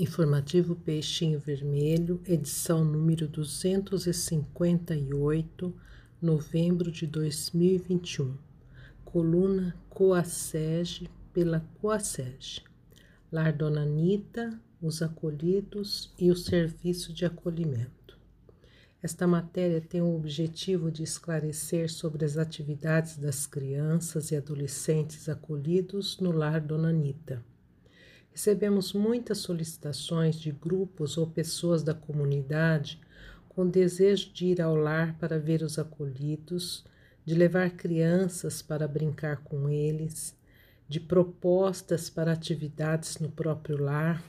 Informativo Peixinho Vermelho, edição número 258, novembro de 2021. Coluna Coasege pela Coasege. Lar Dona Anitta, os acolhidos e o serviço de acolhimento. Esta matéria tem o objetivo de esclarecer sobre as atividades das crianças e adolescentes acolhidos no Lar Dona Anitta Recebemos muitas solicitações de grupos ou pessoas da comunidade com desejo de ir ao lar para ver os acolhidos, de levar crianças para brincar com eles, de propostas para atividades no próprio lar,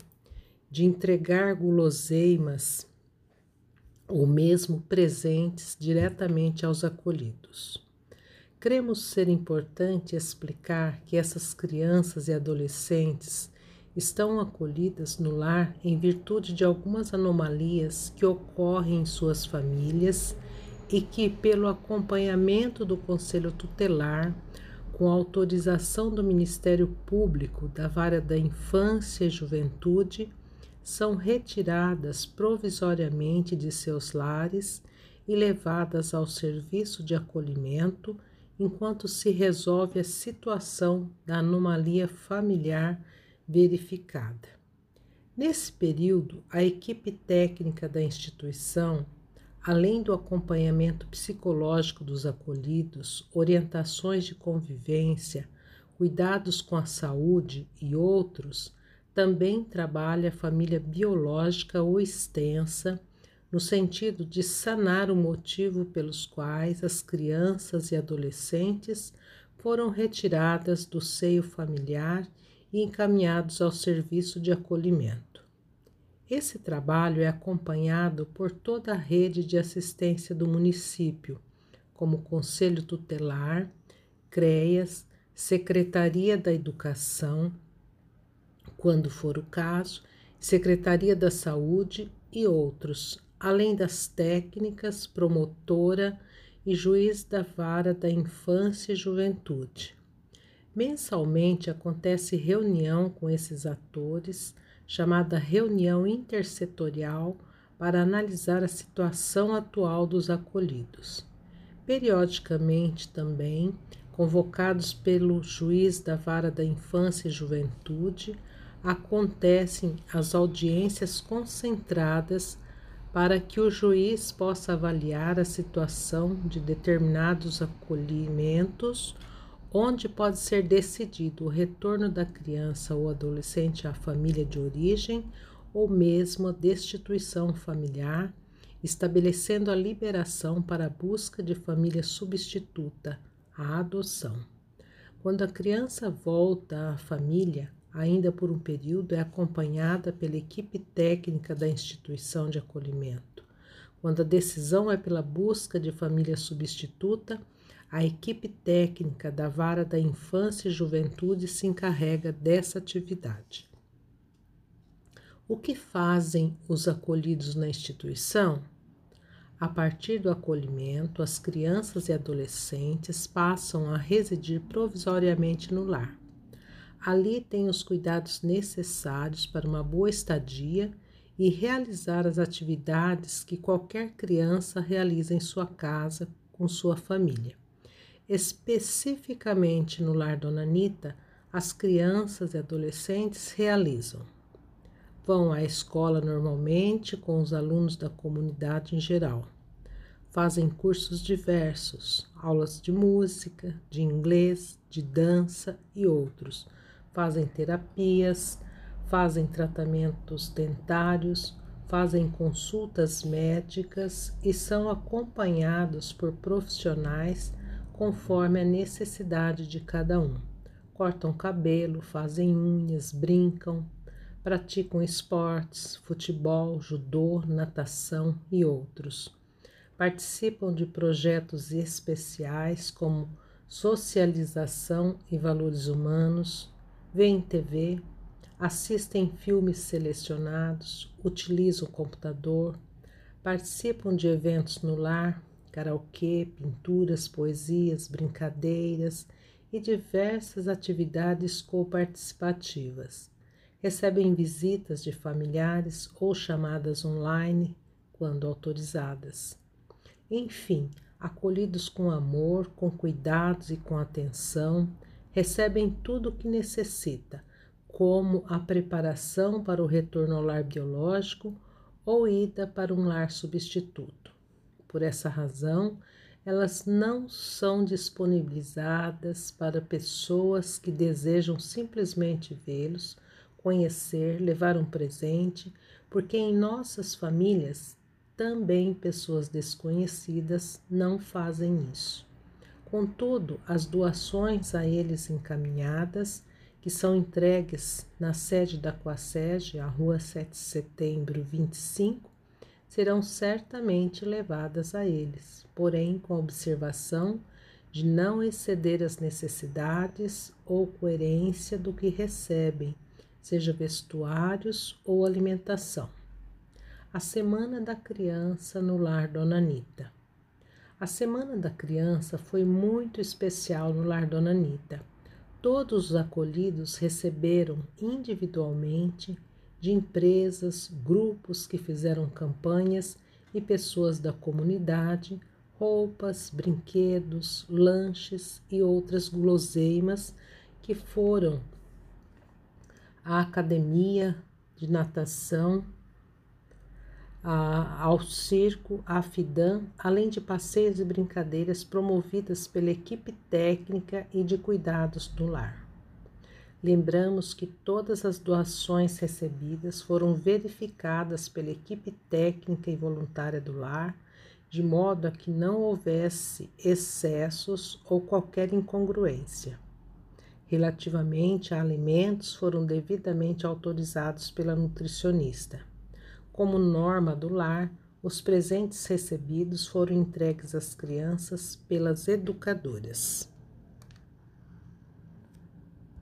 de entregar guloseimas ou mesmo presentes diretamente aos acolhidos. Cremos ser importante explicar que essas crianças e adolescentes estão acolhidas no lar em virtude de algumas anomalias que ocorrem em suas famílias e que, pelo acompanhamento do Conselho Tutelar, com autorização do Ministério Público da Vara da Infância e Juventude, são retiradas provisoriamente de seus lares e levadas ao serviço de acolhimento enquanto se resolve a situação da anomalia familiar verificada. Nesse período, a equipe técnica da instituição, além do acompanhamento psicológico dos acolhidos, orientações de convivência, cuidados com a saúde e outros, também trabalha a família biológica ou extensa, no sentido de sanar o motivo pelos quais as crianças e adolescentes foram retiradas do seio familiar e encaminhados ao serviço de acolhimento. Esse trabalho é acompanhado por toda a rede de assistência do município, como Conselho Tutelar, CREAS, Secretaria da Educação, quando for o caso, Secretaria da Saúde e outros, além das técnicas, promotora e juiz da vara da infância e juventude. Mensalmente acontece reunião com esses atores, chamada reunião intersetorial, para analisar a situação atual dos acolhidos. Periodicamente também, convocados pelo juiz da Vara da Infância e Juventude, acontecem as audiências concentradas para que o juiz possa avaliar a situação de determinados acolhimentos onde pode ser decidido o retorno da criança ou adolescente à família de origem ou mesmo a destituição familiar, estabelecendo a liberação para a busca de família substituta, a adoção. Quando a criança volta à família, ainda por um período, é acompanhada pela equipe técnica da instituição de acolhimento. Quando a decisão é pela busca de família substituta, a equipe técnica da Vara da Infância e Juventude se encarrega dessa atividade. O que fazem os acolhidos na instituição? A partir do acolhimento, as crianças e adolescentes passam a residir provisoriamente no lar. Ali têm os cuidados necessários para uma boa estadia e realizar as atividades que qualquer criança realiza em sua casa com sua família. Especificamente no lar Dona Anita, as crianças e adolescentes realizam. Vão à escola normalmente com os alunos da comunidade em geral. Fazem cursos diversos, aulas de música, de inglês, de dança e outros. Fazem terapias, fazem tratamentos dentários, fazem consultas médicas e são acompanhados por profissionais conforme a necessidade de cada um. Cortam cabelo, fazem unhas, brincam, praticam esportes, futebol, judô, natação e outros. Participam de projetos especiais como socialização e valores humanos, veem TV, assistem filmes selecionados, utilizam o computador, participam de eventos no lar, karaokê, pinturas, poesias, brincadeiras e diversas atividades coparticipativas. recebem visitas de familiares ou chamadas online quando autorizadas. Enfim, acolhidos com amor, com cuidados e com atenção, recebem tudo o que necessita, como a preparação para o retorno ao lar biológico ou ida para um lar substituto. Por essa razão, elas não são disponibilizadas para pessoas que desejam simplesmente vê-los, conhecer, levar um presente, porque em nossas famílias também pessoas desconhecidas não fazem isso. Contudo, as doações a eles encaminhadas, que são entregues na sede da Coasege, a Rua 7 de Setembro 25, serão certamente levadas a eles, porém com a observação de não exceder as necessidades ou coerência do que recebem, seja vestuários ou alimentação. A Semana da Criança no Lar Dona Anita. A Semana da Criança foi muito especial no Lar Dona Anita. Todos os acolhidos receberam individualmente de empresas, grupos que fizeram campanhas e pessoas da comunidade, roupas, brinquedos, lanches e outras guloseimas que foram à academia de natação, ao circo, à FIDAM, além de passeios e brincadeiras promovidas pela equipe técnica e de cuidados do lar. Lembramos que todas as doações recebidas foram verificadas pela equipe técnica e voluntária do lar, de modo a que não houvesse excessos ou qualquer incongruência. Relativamente a alimentos, foram devidamente autorizados pela nutricionista. Como norma do lar, os presentes recebidos foram entregues às crianças pelas educadoras.